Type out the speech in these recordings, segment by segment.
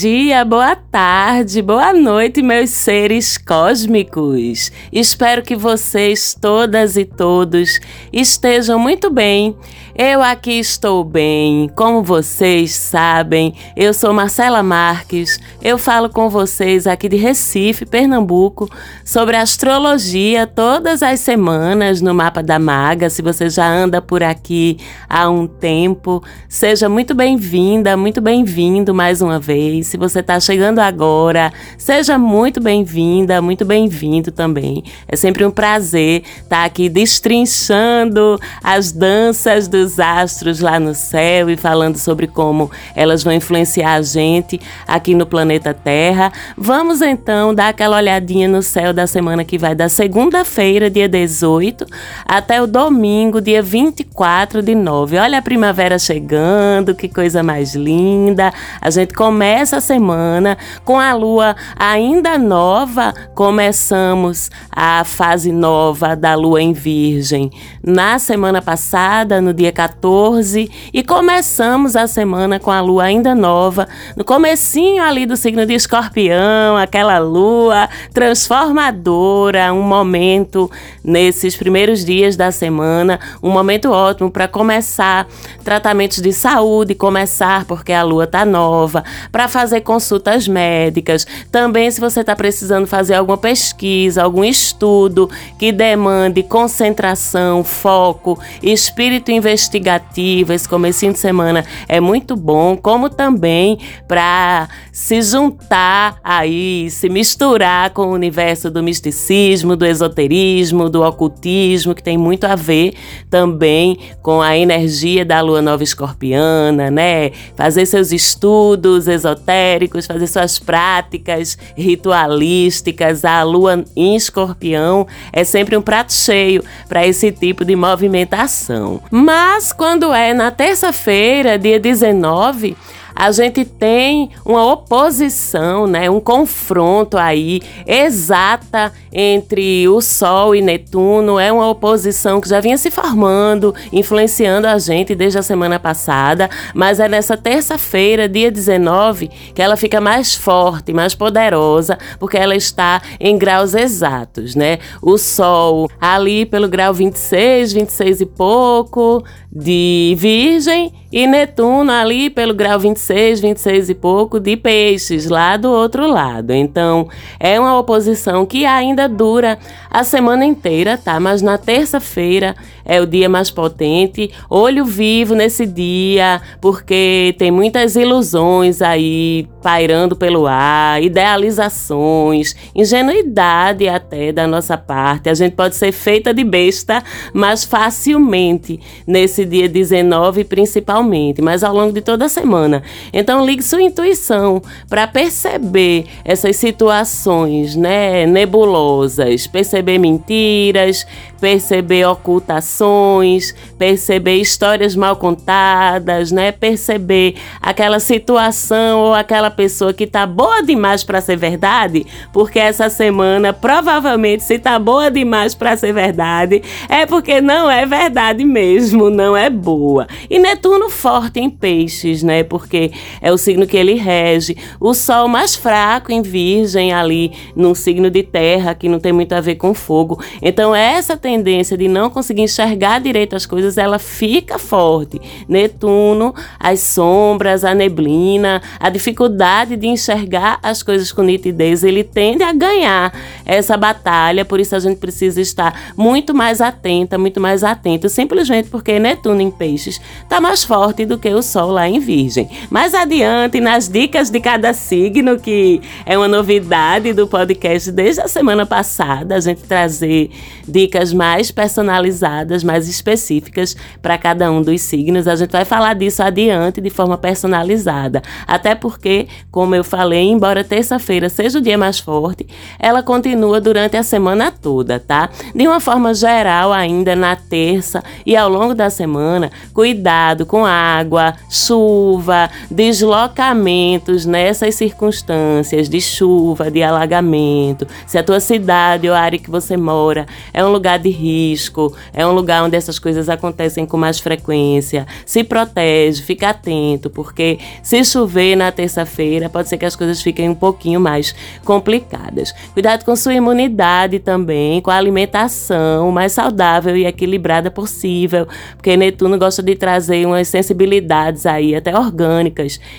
Dia, boa tarde, boa noite, meus seres cósmicos. Espero que vocês, todas e todos, estejam muito bem. Eu aqui estou bem. Como vocês sabem, eu sou Marcela Marques. Eu falo com vocês aqui de Recife, Pernambuco, sobre astrologia todas as semanas no Mapa da Maga. Se você já anda por aqui há um tempo, seja muito bem-vinda, muito bem-vindo mais uma vez. Se você está chegando agora, seja muito bem-vinda, muito bem-vindo também. É sempre um prazer estar aqui destrinchando as danças do os astros lá no céu e falando sobre como elas vão influenciar a gente aqui no planeta Terra. Vamos então dar aquela olhadinha no céu da semana que vai da segunda-feira, dia 18, até o domingo, dia 24 de nove. Olha a primavera chegando, que coisa mais linda. A gente começa a semana com a lua ainda nova, começamos a fase nova da lua em Virgem. Na semana passada, no dia 14 e começamos a semana com a lua ainda nova, no comecinho ali do signo de Escorpião, aquela lua transformadora, um momento nesses primeiros dias da semana, um momento ótimo para começar tratamentos de saúde, começar porque a lua tá nova, para fazer consultas médicas, também se você está precisando fazer alguma pesquisa, algum estudo que demande concentração, foco, espírito investigativo investigativa, esse comecinho de semana é muito bom, como também para se juntar aí, se misturar com o universo do misticismo, do esoterismo, do ocultismo, que tem muito a ver também com a energia da lua nova escorpiana, né? Fazer seus estudos esotéricos, fazer suas práticas ritualísticas. A lua em escorpião é sempre um prato cheio para esse tipo de movimentação. Mas mas quando é na terça-feira, dia 19, a gente tem uma oposição, né, um confronto aí exata entre o Sol e Netuno. É uma oposição que já vinha se formando, influenciando a gente desde a semana passada, mas é nessa terça-feira, dia 19, que ela fica mais forte, mais poderosa, porque ela está em graus exatos, né? O Sol ali pelo grau 26, 26 e pouco de Virgem e Netuno ali pelo grau 26, 26 e pouco de Peixes, lá do outro lado. Então, é uma oposição que ainda dura a semana inteira, tá? Mas na terça-feira é o dia mais potente. Olho vivo nesse dia, porque tem muitas ilusões aí pairando pelo ar, idealizações, ingenuidade até da nossa parte. A gente pode ser feita de besta, mas facilmente nesse dia 19, principalmente mas ao longo de toda a semana. Então ligue sua intuição para perceber essas situações, né, nebulosas, perceber mentiras, perceber ocultações, perceber histórias mal contadas, né, perceber aquela situação ou aquela pessoa que tá boa demais para ser verdade, porque essa semana provavelmente se tá boa demais para ser verdade, é porque não é verdade mesmo, não é boa. E Netuno forte em peixes, né? Porque é o signo que ele rege. O sol mais fraco em virgem ali, num signo de terra, que não tem muito a ver com fogo. Então, essa tendência de não conseguir enxergar direito as coisas, ela fica forte. Netuno, as sombras, a neblina, a dificuldade de enxergar as coisas com nitidez, ele tende a ganhar essa batalha, por isso a gente precisa estar muito mais atenta, muito mais atento, simplesmente porque Netuno em peixes está mais forte forte do que o Sol lá em Virgem. Mais adiante, nas dicas de cada signo, que é uma novidade do podcast desde a semana passada, a gente trazer dicas mais personalizadas, mais específicas para cada um dos signos. A gente vai falar disso adiante de forma personalizada. Até porque, como eu falei, embora terça-feira seja o dia mais forte, ela continua durante a semana toda, tá? De uma forma geral, ainda na terça e ao longo da semana, cuidado com água, chuva, deslocamentos nessas circunstâncias de chuva, de alagamento. Se a tua cidade ou a área que você mora é um lugar de risco, é um lugar onde essas coisas acontecem com mais frequência. Se protege, fica atento, porque se chover na terça-feira, pode ser que as coisas fiquem um pouquinho mais complicadas. Cuidado com sua imunidade também, com a alimentação mais saudável e equilibrada possível, porque Netuno gosta de trazer umas sensibilidades aí, até orgânicas,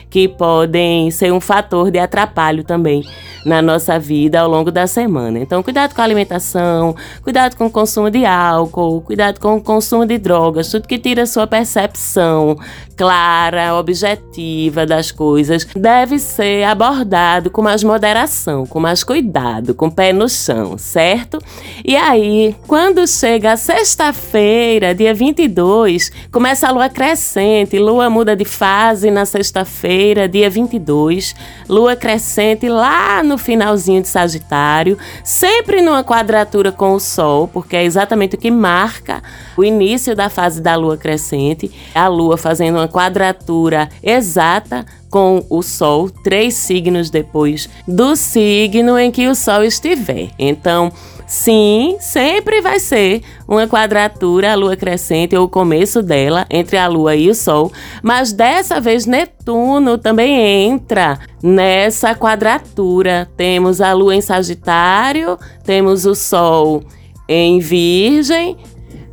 que podem ser um fator de atrapalho também na nossa vida ao longo da semana. Então, cuidado com a alimentação, cuidado com o consumo de álcool, cuidado com o consumo de drogas, tudo que tira a sua percepção clara, objetiva das coisas, deve ser abordado com mais moderação, com mais cuidado, com o pé no chão, certo? E aí, quando chega a sexta-feira, dia 22, começa a lua crescente, lua muda de fase na sexta-feira, dia 22, lua crescente lá no finalzinho de Sagitário, sempre numa quadratura com o Sol, porque é exatamente o que marca o início da fase da lua crescente, a lua fazendo uma quadratura exata com o Sol, três signos depois do signo em que o Sol estiver. Então, Sim, sempre vai ser uma quadratura, a lua crescente ou o começo dela entre a lua e o sol, mas dessa vez Netuno também entra nessa quadratura. Temos a lua em Sagitário, temos o sol em Virgem,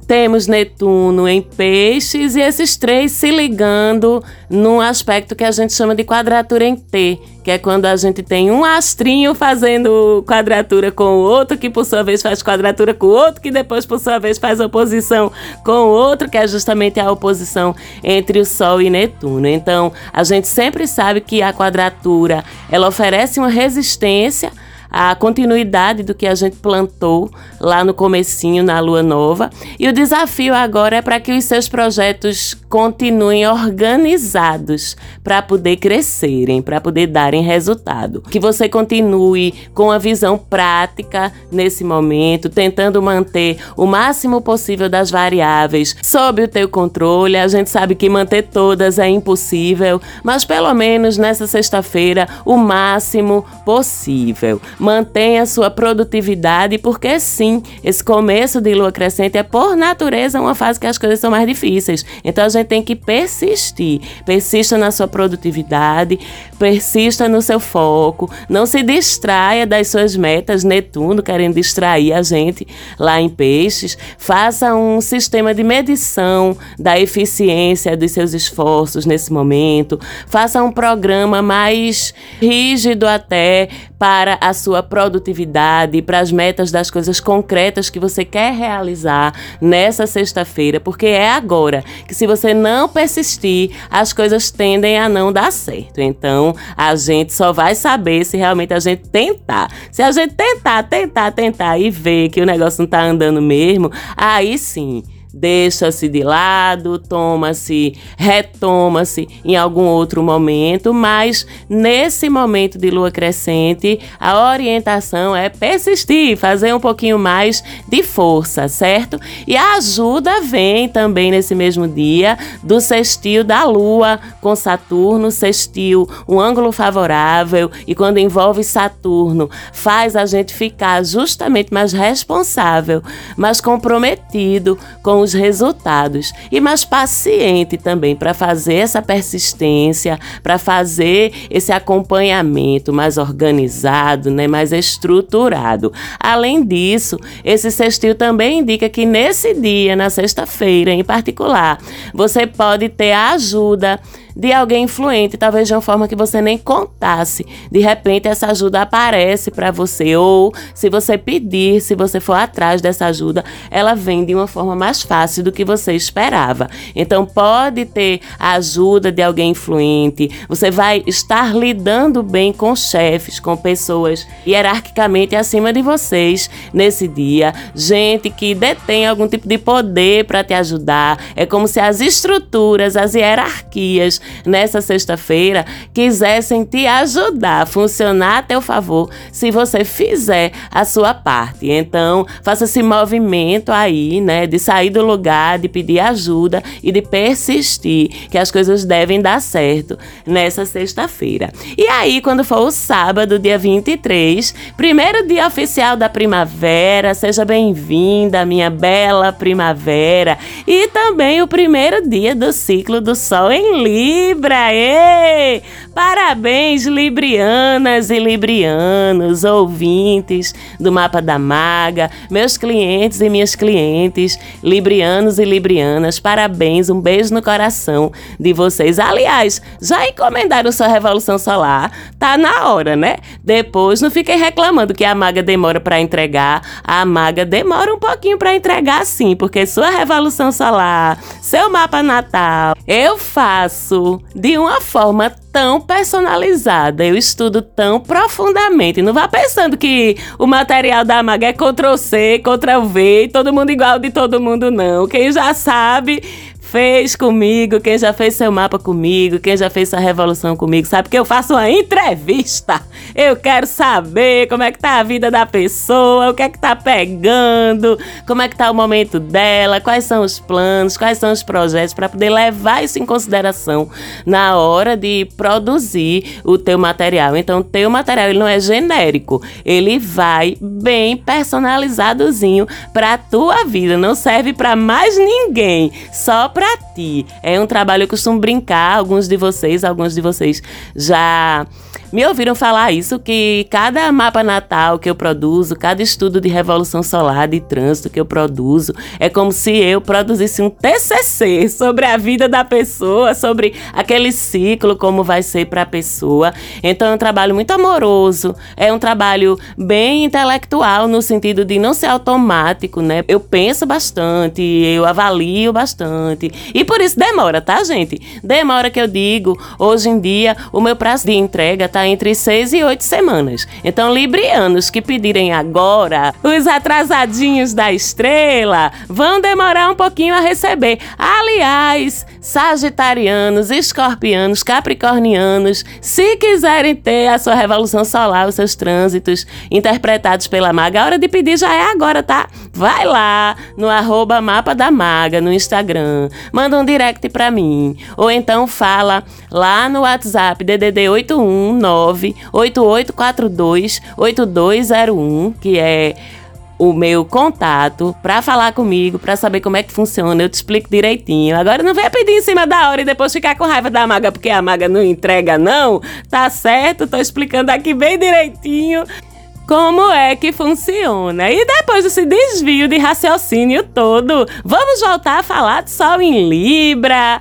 temos Netuno em Peixes e esses três se ligando num aspecto que a gente chama de quadratura em T, que é quando a gente tem um astrinho fazendo quadratura com o outro, que por sua vez faz quadratura com o outro, que depois por sua vez faz oposição com o outro, que é justamente a oposição entre o Sol e Netuno. Então, a gente sempre sabe que a quadratura, ela oferece uma resistência a continuidade do que a gente plantou lá no comecinho na lua nova. E o desafio agora é para que os seus projetos continuem organizados para poder crescerem, para poder darem resultado. Que você continue com a visão prática nesse momento, tentando manter o máximo possível das variáveis sob o teu controle. A gente sabe que manter todas é impossível, mas pelo menos nessa sexta-feira o máximo possível mantenha sua produtividade, porque sim, esse começo de lua crescente é por natureza uma fase que as coisas são mais difíceis. Então a gente tem que persistir. Persista na sua produtividade, persista no seu foco, não se distraia das suas metas, Netuno querendo distrair a gente lá em Peixes. Faça um sistema de medição da eficiência dos seus esforços nesse momento. Faça um programa mais rígido até para a sua produtividade, para as metas das coisas concretas que você quer realizar nessa sexta-feira, porque é agora que se você não persistir, as coisas tendem a não dar certo. Então, a gente só vai saber se realmente a gente tentar. Se a gente tentar, tentar, tentar e ver que o negócio não está andando mesmo, aí sim deixa-se de lado, toma-se, retoma-se em algum outro momento, mas nesse momento de lua crescente, a orientação é persistir, fazer um pouquinho mais de força, certo? E a ajuda vem também nesse mesmo dia do sextil da lua com Saturno, sextil, um ângulo favorável, e quando envolve Saturno, faz a gente ficar justamente mais responsável, mais comprometido com os resultados e mais paciente também para fazer essa persistência, para fazer esse acompanhamento mais organizado, né, mais estruturado. Além disso, esse sextil também indica que nesse dia, na sexta-feira em particular, você pode ter a ajuda de alguém influente, talvez de uma forma que você nem contasse. De repente essa ajuda aparece para você ou se você pedir, se você for atrás dessa ajuda, ela vem de uma forma mais fácil do que você esperava. Então pode ter a ajuda de alguém influente. Você vai estar lidando bem com chefes, com pessoas hierarquicamente acima de vocês nesse dia, gente que detém algum tipo de poder para te ajudar. É como se as estruturas, as hierarquias nessa sexta-feira quisessem te ajudar, funcionar a teu favor, se você fizer a sua parte. Então, faça esse movimento aí, né, de sair do lugar, de pedir ajuda e de persistir, que as coisas devem dar certo nessa sexta-feira. E aí, quando for o sábado, dia 23, primeiro dia oficial da primavera, seja bem-vinda, minha bela primavera, e também o primeiro dia do ciclo do Sol em Libra. Ei! Parabéns, Librianas e Librianos, ouvintes do Mapa da Maga, meus clientes e minhas clientes, Librianos e Librianas, parabéns, um beijo no coração de vocês. Aliás, já encomendaram sua Revolução Solar? Tá na hora, né? Depois não fiquem reclamando que a Maga demora para entregar. A Maga demora um pouquinho para entregar sim, porque sua Revolução Solar, seu mapa natal, eu faço de uma forma tão personalizada, eu estudo tão profundamente. Não vá pensando que o material da Maga é Ctrl C, Ctrl V, todo mundo igual de todo mundo, não. Quem já sabe fez comigo, quem já fez seu mapa comigo, quem já fez sua revolução comigo, sabe que eu faço uma entrevista. Eu quero saber como é que tá a vida da pessoa, o que é que tá pegando, como é que tá o momento dela, quais são os planos, quais são os projetos para poder levar isso em consideração na hora de produzir o teu material. Então, o teu material ele não é genérico, ele vai bem personalizadozinho para tua vida, não serve para mais ninguém, só para ti. É um trabalho, eu costumo brincar, alguns de vocês, alguns de vocês já me ouviram falar isso, que cada mapa natal que eu produzo, cada estudo de revolução solar, de trânsito que eu produzo, é como se eu produzisse um TCC sobre a vida da pessoa, sobre aquele ciclo, como vai ser para a pessoa. Então é um trabalho muito amoroso, é um trabalho bem intelectual, no sentido de não ser automático, né? Eu penso bastante, eu avalio bastante. E por isso demora, tá, gente? Demora que eu digo, hoje em dia, o meu prazo de entrega tá entre seis e oito semanas. Então, librianos que pedirem agora, os atrasadinhos da estrela, vão demorar um pouquinho a receber. Aliás, sagitarianos, escorpianos, capricornianos, se quiserem ter a sua revolução solar, os seus trânsitos interpretados pela maga, a hora de pedir já é agora, tá? Vai lá no arroba mapa da maga no Instagram, manda um direct pra mim, ou então fala lá no WhatsApp DDD 819 8842 8201, que é o meu contato para falar comigo, para saber como é que funciona, eu te explico direitinho. Agora não venha pedir em cima da hora e depois ficar com raiva da maga porque a maga não entrega não. Tá certo? Tô explicando aqui bem direitinho como é que funciona. E depois desse desvio de raciocínio todo, vamos voltar a falar de Sol em Libra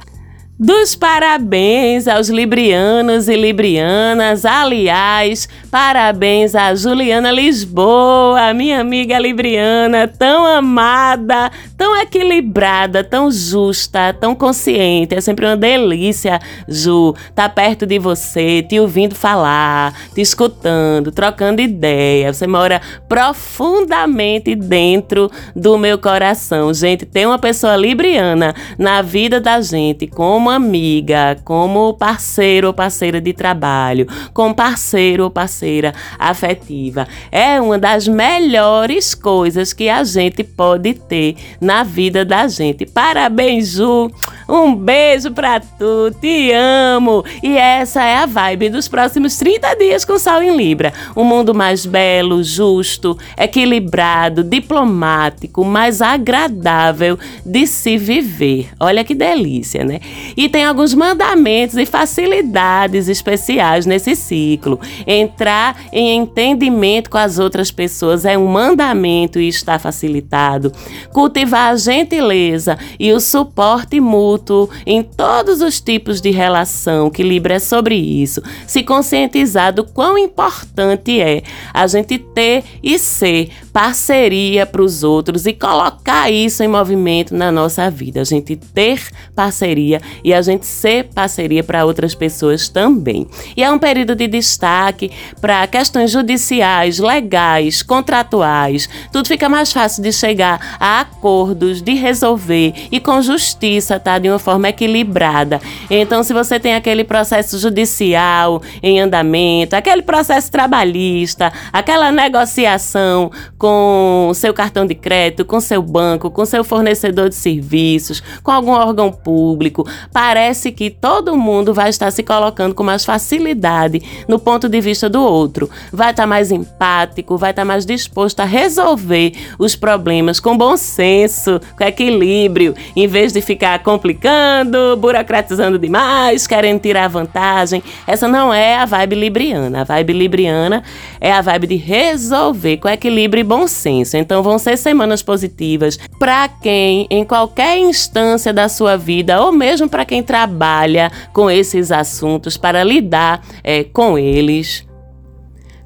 dos parabéns aos librianos e librianas. Aliás, parabéns a Juliana Lisboa, minha amiga libriana, tão amada, tão equilibrada, tão justa, tão consciente. É sempre uma delícia, Ju, tá perto de você, te ouvindo falar, te escutando, trocando ideia. Você mora profundamente dentro do meu coração. Gente, tem uma pessoa libriana na vida da gente, como amiga, como parceiro ou parceira de trabalho, como parceiro ou parceira afetiva. É uma das melhores coisas que a gente pode ter na vida da gente. Parabéns, Ju! Um beijo pra tu, te amo! E essa é a vibe dos próximos 30 dias com Sol em Libra. Um mundo mais belo, justo, equilibrado, diplomático, mais agradável de se viver. Olha que delícia, né? E tem alguns mandamentos e facilidades especiais nesse ciclo. Entrar em entendimento com as outras pessoas é um mandamento e está facilitado. Cultivar a gentileza e o suporte mútuo em todos os tipos de relação, que Libra é sobre isso. Se conscientizar do quão importante é a gente ter e ser parceria para os outros e colocar isso em movimento na nossa vida. A gente ter parceria e a gente ser parceria para outras pessoas também. E é um período de destaque para questões judiciais, legais, contratuais. Tudo fica mais fácil de chegar a acordos, de resolver e com justiça, tá? De uma forma equilibrada. Então, se você tem aquele processo judicial em andamento, aquele processo trabalhista, aquela negociação com seu cartão de crédito, com seu banco, com seu fornecedor de serviços, com algum órgão público, parece que todo mundo vai estar se colocando com mais facilidade no ponto de vista do outro. Vai estar mais empático, vai estar mais disposto a resolver os problemas com bom senso, com equilíbrio, em vez de ficar complicando, burocratizando demais, querendo tirar vantagem. Essa não é a vibe libriana. A vibe libriana é a vibe de resolver com equilíbrio e bom senso. Então vão ser semanas positivas para quem em qualquer instância da sua vida ou mesmo para quem trabalha com esses assuntos para lidar é, com eles.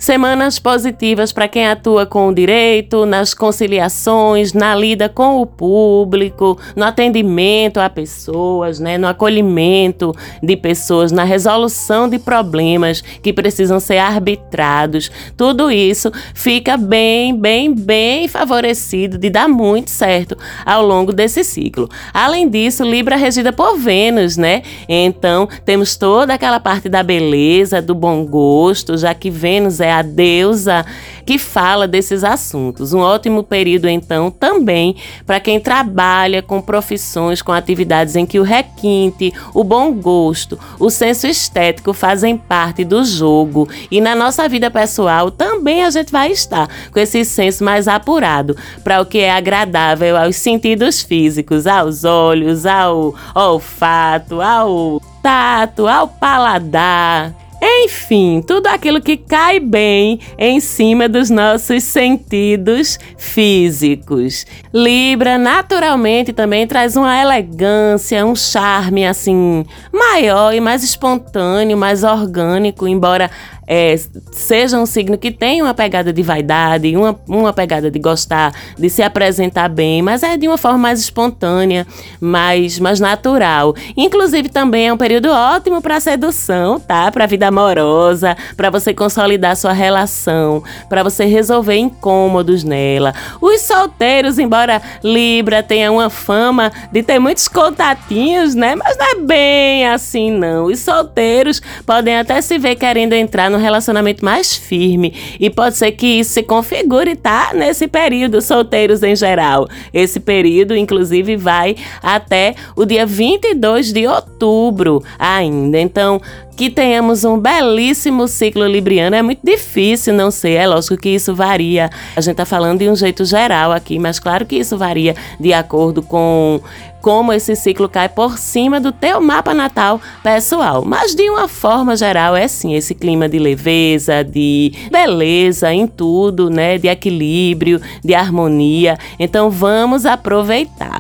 Semanas positivas para quem atua com o direito, nas conciliações, na lida com o público, no atendimento a pessoas, né, no acolhimento de pessoas, na resolução de problemas que precisam ser arbitrados. Tudo isso fica bem, bem, bem favorecido de dar muito certo ao longo desse ciclo. Além disso, Libra é regida por Vênus, né? Então, temos toda aquela parte da beleza, do bom gosto, já que Vênus é a deusa que fala desses assuntos. Um ótimo período, então, também para quem trabalha com profissões, com atividades em que o requinte, o bom gosto, o senso estético fazem parte do jogo. E na nossa vida pessoal também a gente vai estar com esse senso mais apurado para o que é agradável aos sentidos físicos, aos olhos, ao olfato, ao tato, ao paladar. Enfim, tudo aquilo que cai bem em cima dos nossos sentidos físicos. Libra naturalmente também traz uma elegância, um charme assim maior e mais espontâneo, mais orgânico, embora é, seja um signo que tem uma pegada de vaidade, uma, uma pegada de gostar, de se apresentar bem, mas é de uma forma mais espontânea, mais, mais natural. Inclusive, também é um período ótimo para sedução, tá? Para vida amorosa, para você consolidar sua relação, para você resolver incômodos nela. Os solteiros, embora Libra tenha uma fama de ter muitos contatinhos, né? Mas não é bem assim, não. Os solteiros podem até se ver querendo entrar no relacionamento mais firme e pode ser que isso se configure, tá? Nesse período, solteiros em geral. Esse período, inclusive, vai até o dia 22 de outubro ainda. Então, que tenhamos um belíssimo ciclo libriano é muito difícil não ser. É lógico que isso varia. A gente está falando de um jeito geral aqui, mas claro que isso varia de acordo com como esse ciclo cai por cima do teu mapa natal pessoal. Mas de uma forma geral é sim esse clima de leveza, de beleza em tudo, né? De equilíbrio, de harmonia. Então vamos aproveitar.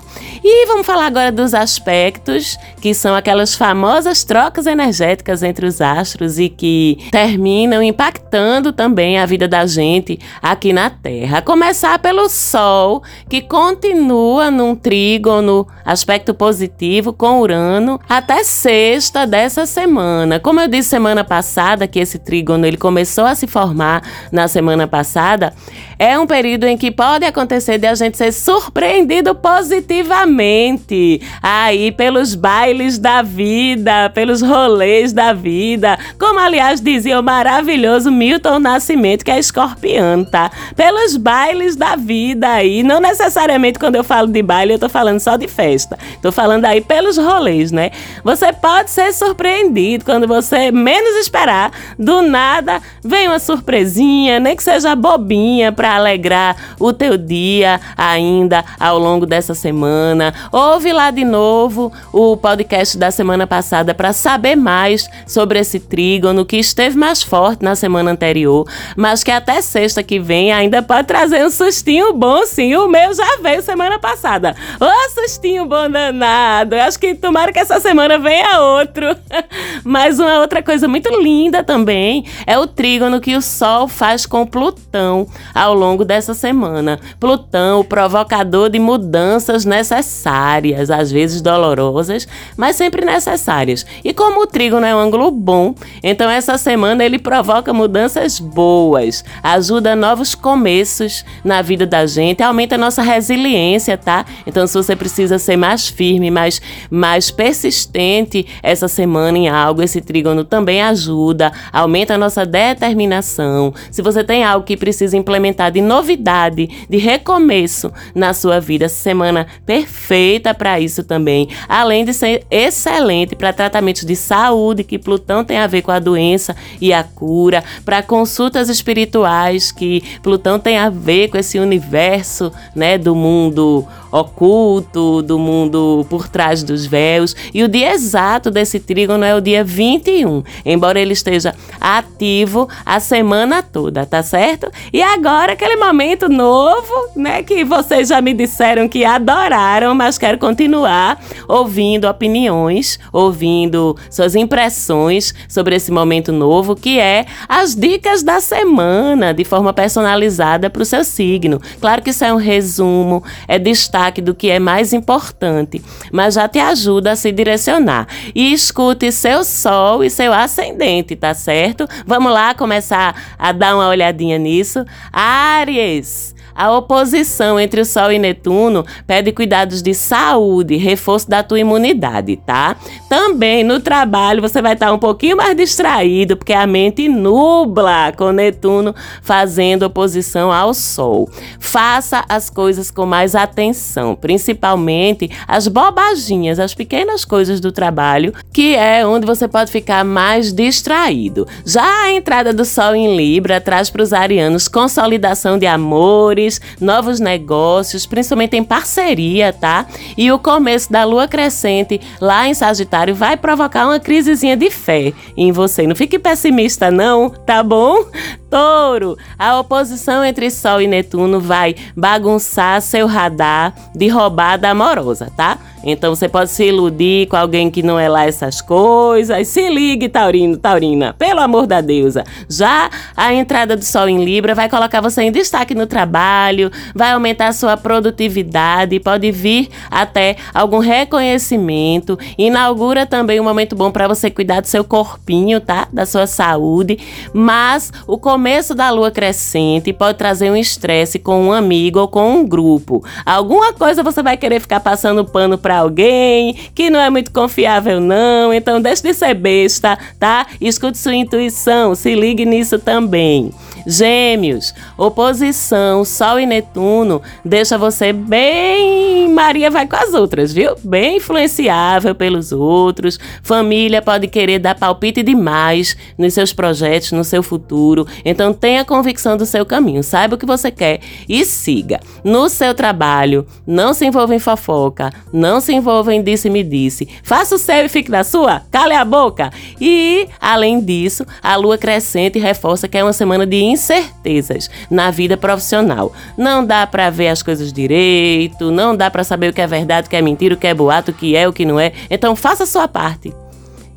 E vamos falar agora dos aspectos, que são aquelas famosas trocas energéticas entre os astros e que terminam impactando também a vida da gente aqui na Terra. Começar pelo Sol, que continua num trígono, aspecto positivo com Urano, até sexta dessa semana. Como eu disse semana passada, que esse trígono ele começou a se formar na semana passada, é um período em que pode acontecer de a gente ser surpreendido positivamente aí pelos bailes da vida, pelos rolês da vida. Como aliás dizia o maravilhoso Milton Nascimento, que é escorpiano, tá? Pelos bailes da vida aí. Não necessariamente quando eu falo de baile, eu tô falando só de festa. Tô falando aí pelos rolês, né? Você pode ser surpreendido quando você menos esperar. Do nada vem uma surpresinha, nem que seja bobinha, pra para alegrar o teu dia ainda ao longo dessa semana. Ouve lá de novo o podcast da semana passada para saber mais sobre esse trígono que esteve mais forte na semana anterior, mas que até sexta que vem ainda pode trazer um sustinho bom, sim. O meu já veio semana passada. Ô, sustinho bom danado. Acho que tomara que essa semana venha outro. mas uma outra coisa muito linda também é o trígono que o Sol faz com Plutão ao longo dessa semana. Plutão, o provocador de mudanças necessárias, às vezes dolorosas, mas sempre necessárias. E como o trígono é um ângulo bom, então essa semana ele provoca mudanças boas, ajuda novos começos na vida da gente, aumenta a nossa resiliência, tá? Então se você precisa ser mais firme, mais, mais persistente essa semana em algo, esse trígono também ajuda, aumenta a nossa determinação. Se você tem algo que precisa implementar de novidade, de recomeço na sua vida, semana perfeita para isso também. Além de ser excelente para tratamentos de saúde, que Plutão tem a ver com a doença e a cura, para consultas espirituais, que Plutão tem a ver com esse universo, né, do mundo oculto, do mundo por trás dos véus. E o dia exato desse trígono é o dia 21, embora ele esteja ativo a semana toda, tá certo? E agora aquele momento novo, né, que vocês já me disseram que adoraram, mas quero continuar ouvindo opiniões, ouvindo suas impressões sobre esse momento novo, que é as dicas da semana de forma personalizada para o seu signo. Claro que isso é um resumo, é destaque destaque do que é mais importante, mas já te ajuda a se direcionar. E escute seu sol e seu ascendente, tá certo? Vamos lá começar a dar uma olhadinha nisso. Aries. A oposição entre o Sol e Netuno pede cuidados de saúde, reforço da tua imunidade, tá? Também no trabalho você vai estar um pouquinho mais distraído, porque a mente nubla com Netuno fazendo oposição ao Sol. Faça as coisas com mais atenção, principalmente as bobaginhas, as pequenas coisas do trabalho, que é onde você pode ficar mais distraído. Já a entrada do Sol em Libra traz para os arianos consolidação de amores novos negócios, principalmente em parceria, tá? E o começo da lua crescente lá em Sagitário vai provocar uma crisezinha de fé em você. Não fique pessimista, não, tá bom? Touro, a oposição entre Sol e Netuno vai bagunçar seu radar de roubada amorosa, tá? Então você pode se iludir com alguém que não é lá essas coisas. Se ligue, Taurino, Taurina, pelo amor da deusa. Já a entrada do Sol em Libra vai colocar você em destaque no trabalho, vai aumentar a sua produtividade, pode vir até algum reconhecimento. Inaugura também um momento bom para você cuidar do seu corpinho, tá? Da sua saúde. Mas o começo da lua crescente pode trazer um estresse com um amigo ou com um grupo. Alguma coisa você vai querer ficar passando pano para alguém que não é muito confiável, não. Então, deixe de ser besta, tá? Escute sua intuição, se ligue nisso também. Gêmeos, oposição, Sol e Netuno deixa você bem. Maria vai com as outras, viu? Bem influenciável pelos outros. Família pode querer dar palpite demais nos seus projetos, no seu futuro. Então tenha convicção do seu caminho, saiba o que você quer e siga. No seu trabalho, não se envolva em fofoca, não se envolva em disse-me-disse. Faça o seu e fique na sua, cale a boca. E, além disso, a lua crescente reforça que é uma semana de incertezas na vida profissional. Não dá para ver as coisas direito, não dá para saber o que é verdade, o que é mentira, o que é boato, o que é, o que não é. Então faça a sua parte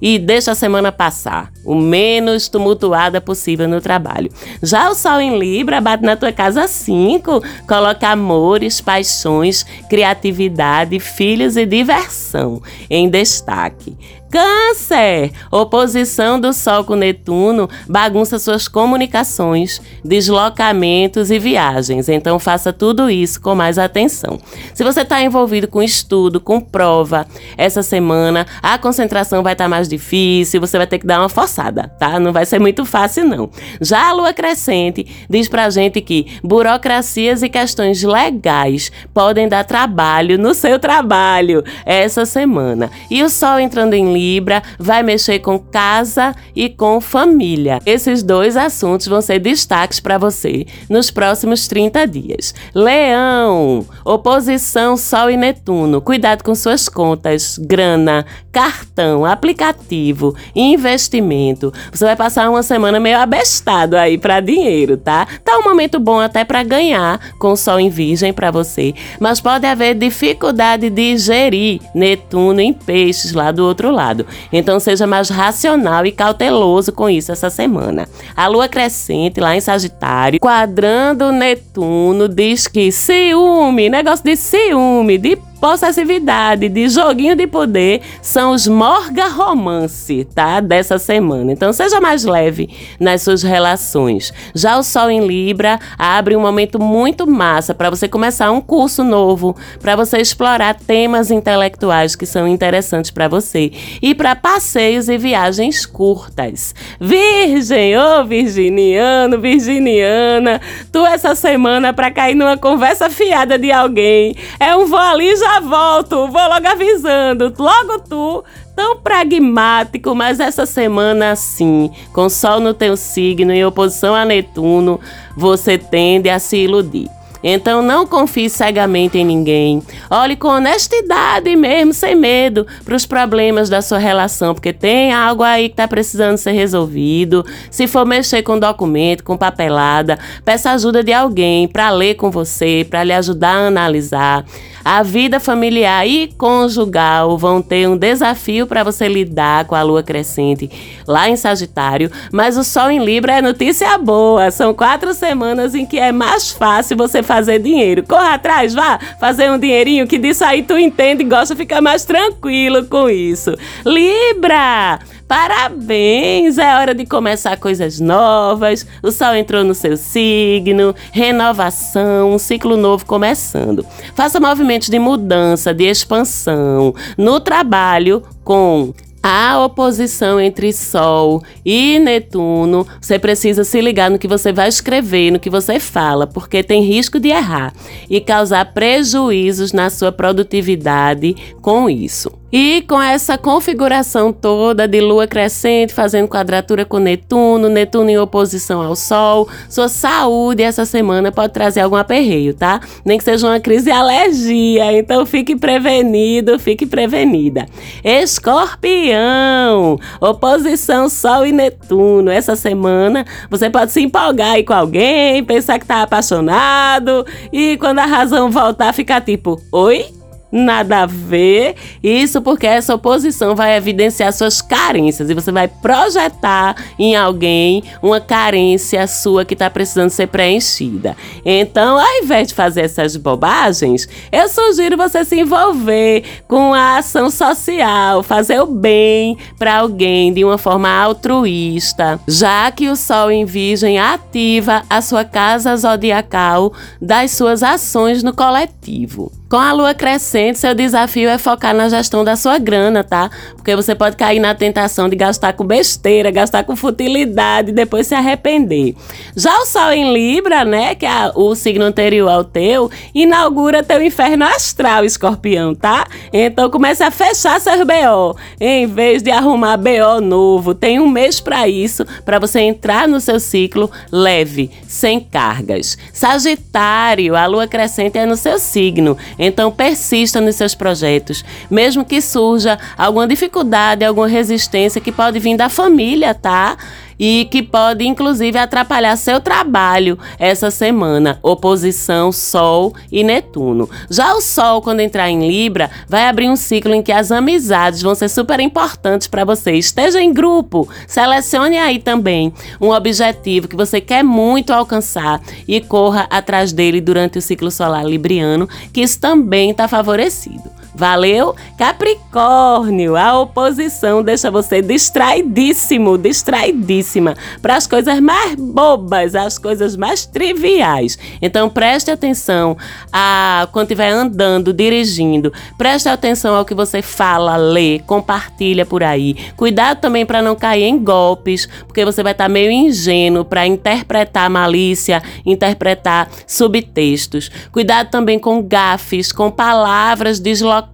e deixa a semana passar, o menos tumultuada possível no trabalho. Já o Sol em Libra bate na tua casa 5, coloca amores, paixões, criatividade, filhos e diversão em destaque. Câncer! Oposição do Sol com Netuno bagunça suas comunicações, deslocamentos e viagens. Então faça tudo isso com mais atenção. Se você está envolvido com estudo, com prova, essa semana a concentração vai estar tá mais difícil, você vai ter que dar uma forçada, tá? Não vai ser muito fácil, não. Já a lua crescente diz pra gente que burocracias e questões legais podem dar trabalho no seu trabalho essa semana. E o Sol entrando em Libra vai mexer com casa e com família. Esses dois assuntos vão ser destaques para você nos próximos 30 dias. Leão, oposição Sol e Netuno. Cuidado com suas contas, grana, cartão, aplicativo, investimento. Você vai passar uma semana meio abestado aí para dinheiro, tá? Tá um momento bom até para ganhar com Sol em Virgem para você, mas pode haver dificuldade de gerir Netuno em peixes lá do outro lado Então seja mais racional e cauteloso com isso essa semana. A lua crescente lá em Sagitário, quadrando Netuno, diz que ciúme, negócio de ciúme, de possessividade, de joguinho de poder, são os morga romance, tá? Dessa semana. Então seja mais leve nas suas relações. Já o Sol em Libra abre um momento muito massa para você começar um curso novo, para você explorar temas intelectuais que são interessantes para você e para passeios e viagens curtas. Virgem, ô oh, virginiano, virginiana, tu essa semana para cair numa conversa fiada de alguém, é um vou ali já já volto, vou logo avisando. Logo tu, tão pragmático, mas essa semana sim, com Sol no teu signo em oposição a Netuno, você tende a se iludir. Então não confie cegamente em ninguém. Olhe com honestidade mesmo, sem medo, para os problemas da sua relação, porque tem algo aí que está precisando ser resolvido. Se for mexer com documento, com papelada, peça ajuda de alguém para ler com você, para lhe ajudar a analisar. A vida familiar e conjugal vão ter um desafio para você lidar com a lua crescente lá em Sagitário, mas o Sol em Libra é notícia boa. São quatro semanas em que é mais fácil você fazer dinheiro. Corra atrás, vá fazer um dinheirinho que disso aí tu entende e gosta, fica mais tranquilo com isso. Libra! Parabéns! É hora de começar coisas novas. O sol entrou no seu signo, renovação, um ciclo novo começando. Faça movimentos de mudança, de expansão no trabalho com a oposição entre Sol e Netuno, você precisa se ligar no que você vai escrever, no que você fala, porque tem risco de errar e causar prejuízos na sua produtividade com isso. E com essa configuração toda de lua crescente, fazendo quadratura com Netuno, Netuno em oposição ao Sol, sua saúde essa semana pode trazer algum aperreio, tá? Nem que seja uma crise de alergia, então fique prevenido, fique prevenida. Escorpião, oposição Sol e Netuno. Essa semana você pode se empolgar aí com alguém, pensar que tá apaixonado e quando a razão voltar, ficar tipo, oi? Nada a ver. Isso porque essa oposição vai evidenciar suas carências e você vai projetar em alguém uma carência sua que está precisando ser preenchida. Então, ao invés de fazer essas bobagens, eu sugiro você se envolver com a ação social, fazer o bem para alguém de uma forma altruísta, já que o Sol em Virgem ativa a sua casa zodiacal das suas ações no coletivo. Com a lua crescente, seu desafio é focar na gestão da sua grana, tá? Porque você pode cair na tentação de gastar com besteira, gastar com futilidade e depois se arrepender. Já o Sol em Libra, né, que é o signo anterior ao teu, inaugura teu inferno astral, escorpião, tá? Então comece a fechar seus BO, em vez de arrumar BO novo. Tem um mês para isso, para você entrar no seu ciclo leve, sem cargas. Sagitário, a lua crescente é no seu signo. Então persista nos seus projetos, mesmo que surja alguma dificuldade, alguma resistência que pode vir da família, tá? E que pode inclusive atrapalhar seu trabalho essa semana. Oposição Sol e Netuno. Já o Sol, quando entrar em Libra, vai abrir um ciclo em que as amizades vão ser super importantes para você. Esteja em grupo, selecione aí também um objetivo que você quer muito alcançar e corra atrás dele durante o ciclo solar libriano, que isso também está favorecido. Valeu? Capricórnio, a oposição deixa você distraidíssimo, distraidíssima para as coisas mais bobas, as coisas mais triviais. Então preste atenção a quando estiver andando, dirigindo, preste atenção ao que você fala, lê, compartilha por aí. Cuidado também para não cair em golpes, porque você vai estar tá meio ingênuo para interpretar malícia, interpretar subtextos. Cuidado também com gafes, com palavras deslocadas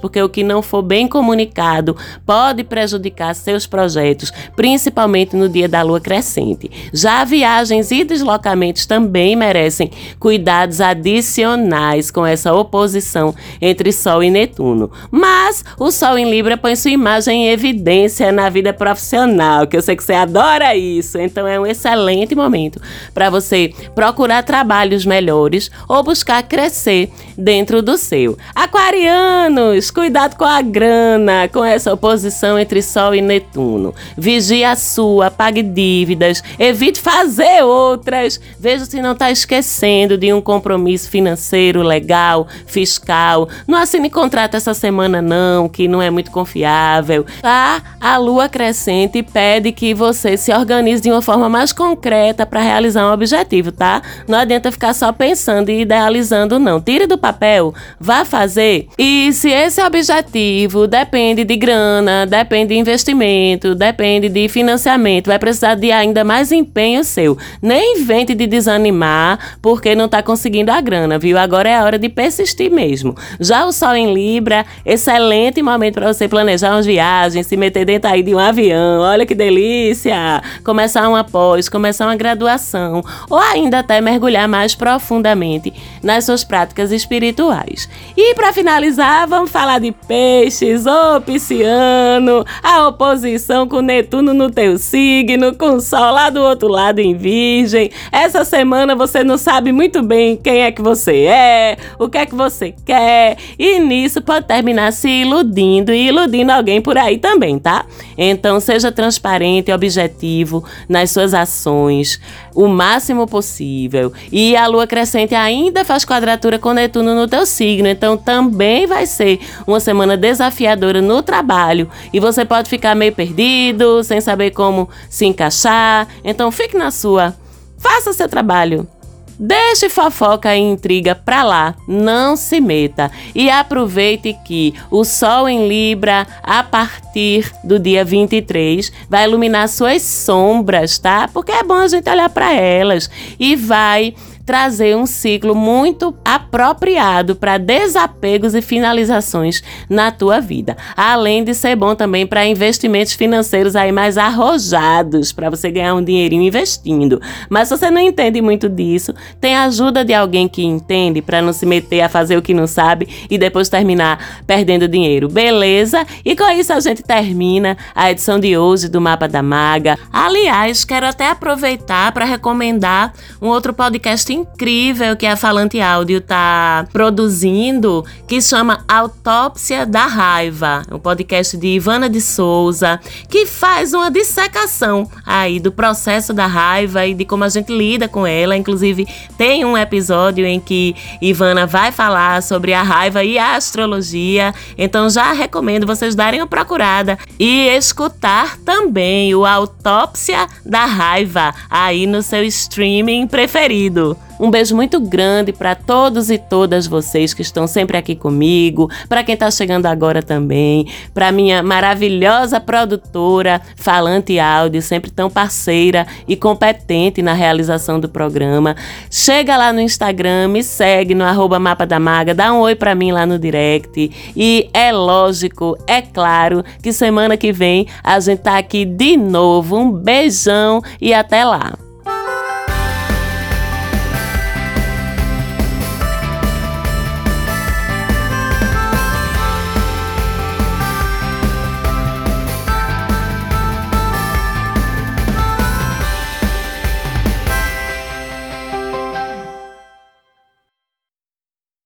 porque o que não for bem comunicado pode prejudicar seus projetos, principalmente no dia da lua crescente. Já viagens e deslocamentos também merecem cuidados adicionais com essa oposição entre Sol e Netuno. Mas o Sol em Libra põe sua imagem em evidência na vida profissional, que eu sei que você adora isso, então é um excelente momento para você procurar trabalhos melhores ou buscar crescer dentro do seu. Aquariano Librianos, cuidado com a grana, com essa oposição entre Sol e Netuno. Vigie a sua, pague dívidas, evite fazer outras. Veja se não está esquecendo de um compromisso financeiro, legal, fiscal. Não assine contrato essa semana não, que não é muito confiável. Tá? A lua crescente pede que você se organize de uma forma mais concreta para realizar um objetivo, tá? Não adianta ficar só pensando e idealizando não. Tire do papel, vá fazer. E se esse objetivo depende de grana, depende de investimento, depende de financiamento, vai precisar de ainda mais empenho seu. Nem invente de desanimar porque não está conseguindo a grana, viu? Agora é a hora de persistir mesmo. Já o Sol em Libra, excelente momento para você planejar uma viagem, se meter dentro aí de um avião. Olha que delícia! Começar uma pós, começar uma graduação ou ainda até mergulhar mais profundamente nas suas práticas espirituais. E para finalizar, vamos falar de peixes, ô pisciano, a oposição com Netuno no teu signo, com o Sol lá do outro lado em Virgem. Essa semana você não sabe muito bem quem é que você é, o que é que você quer, e nisso pode terminar se iludindo e iludindo alguém por aí também, tá? Então seja transparente e objetivo nas suas ações o máximo possível. E a lua crescente ainda faz quadratura com Netuno no teu signo, então também vai ser uma semana desafiadora no trabalho e você pode ficar meio perdido, sem saber como se encaixar. Então fique na sua. Faça seu trabalho. Deixe fofoca e intriga pra lá, não se meta e aproveite que o Sol em Libra, a partir do dia 23, vai iluminar suas sombras, tá? Porque é bom a gente olhar para elas e vai trazer um ciclo muito apropriado para desapegos e finalizações na tua vida. Além de ser bom também para investimentos financeiros aí mais arrojados, para você ganhar um dinheirinho investindo. Mas se você não entende muito disso, tem a ajuda de alguém que entende para não se meter a fazer o que não sabe e depois terminar perdendo dinheiro. Beleza? E com isso a gente termina a edição de hoje do Mapa da Maga. Aliás, quero até aproveitar para recomendar um outro podcast incrível que a Falante Áudio tá produzindo, que chama Autópsia da Raiva, um podcast de Ivana de Souza, que faz uma dissecação aí do processo da raiva e de como a gente lida com ela. Inclusive, tem um episódio em que Ivana vai falar sobre a raiva e a astrologia. Então, já recomendo vocês darem uma procurada e escutar também o Autópsia da Raiva aí no seu streaming preferido. Um beijo muito grande para todos e todas vocês que estão sempre aqui comigo, para quem está chegando agora também, para minha maravilhosa produtora Falante Áudio, sempre tão parceira e competente na realização do programa. Chega lá no Instagram, me segue no arroba Mapa da Maga, dá um oi para mim lá no direct. E é lógico, é claro que semana que vem a gente tá aqui de novo. Um beijão e até lá!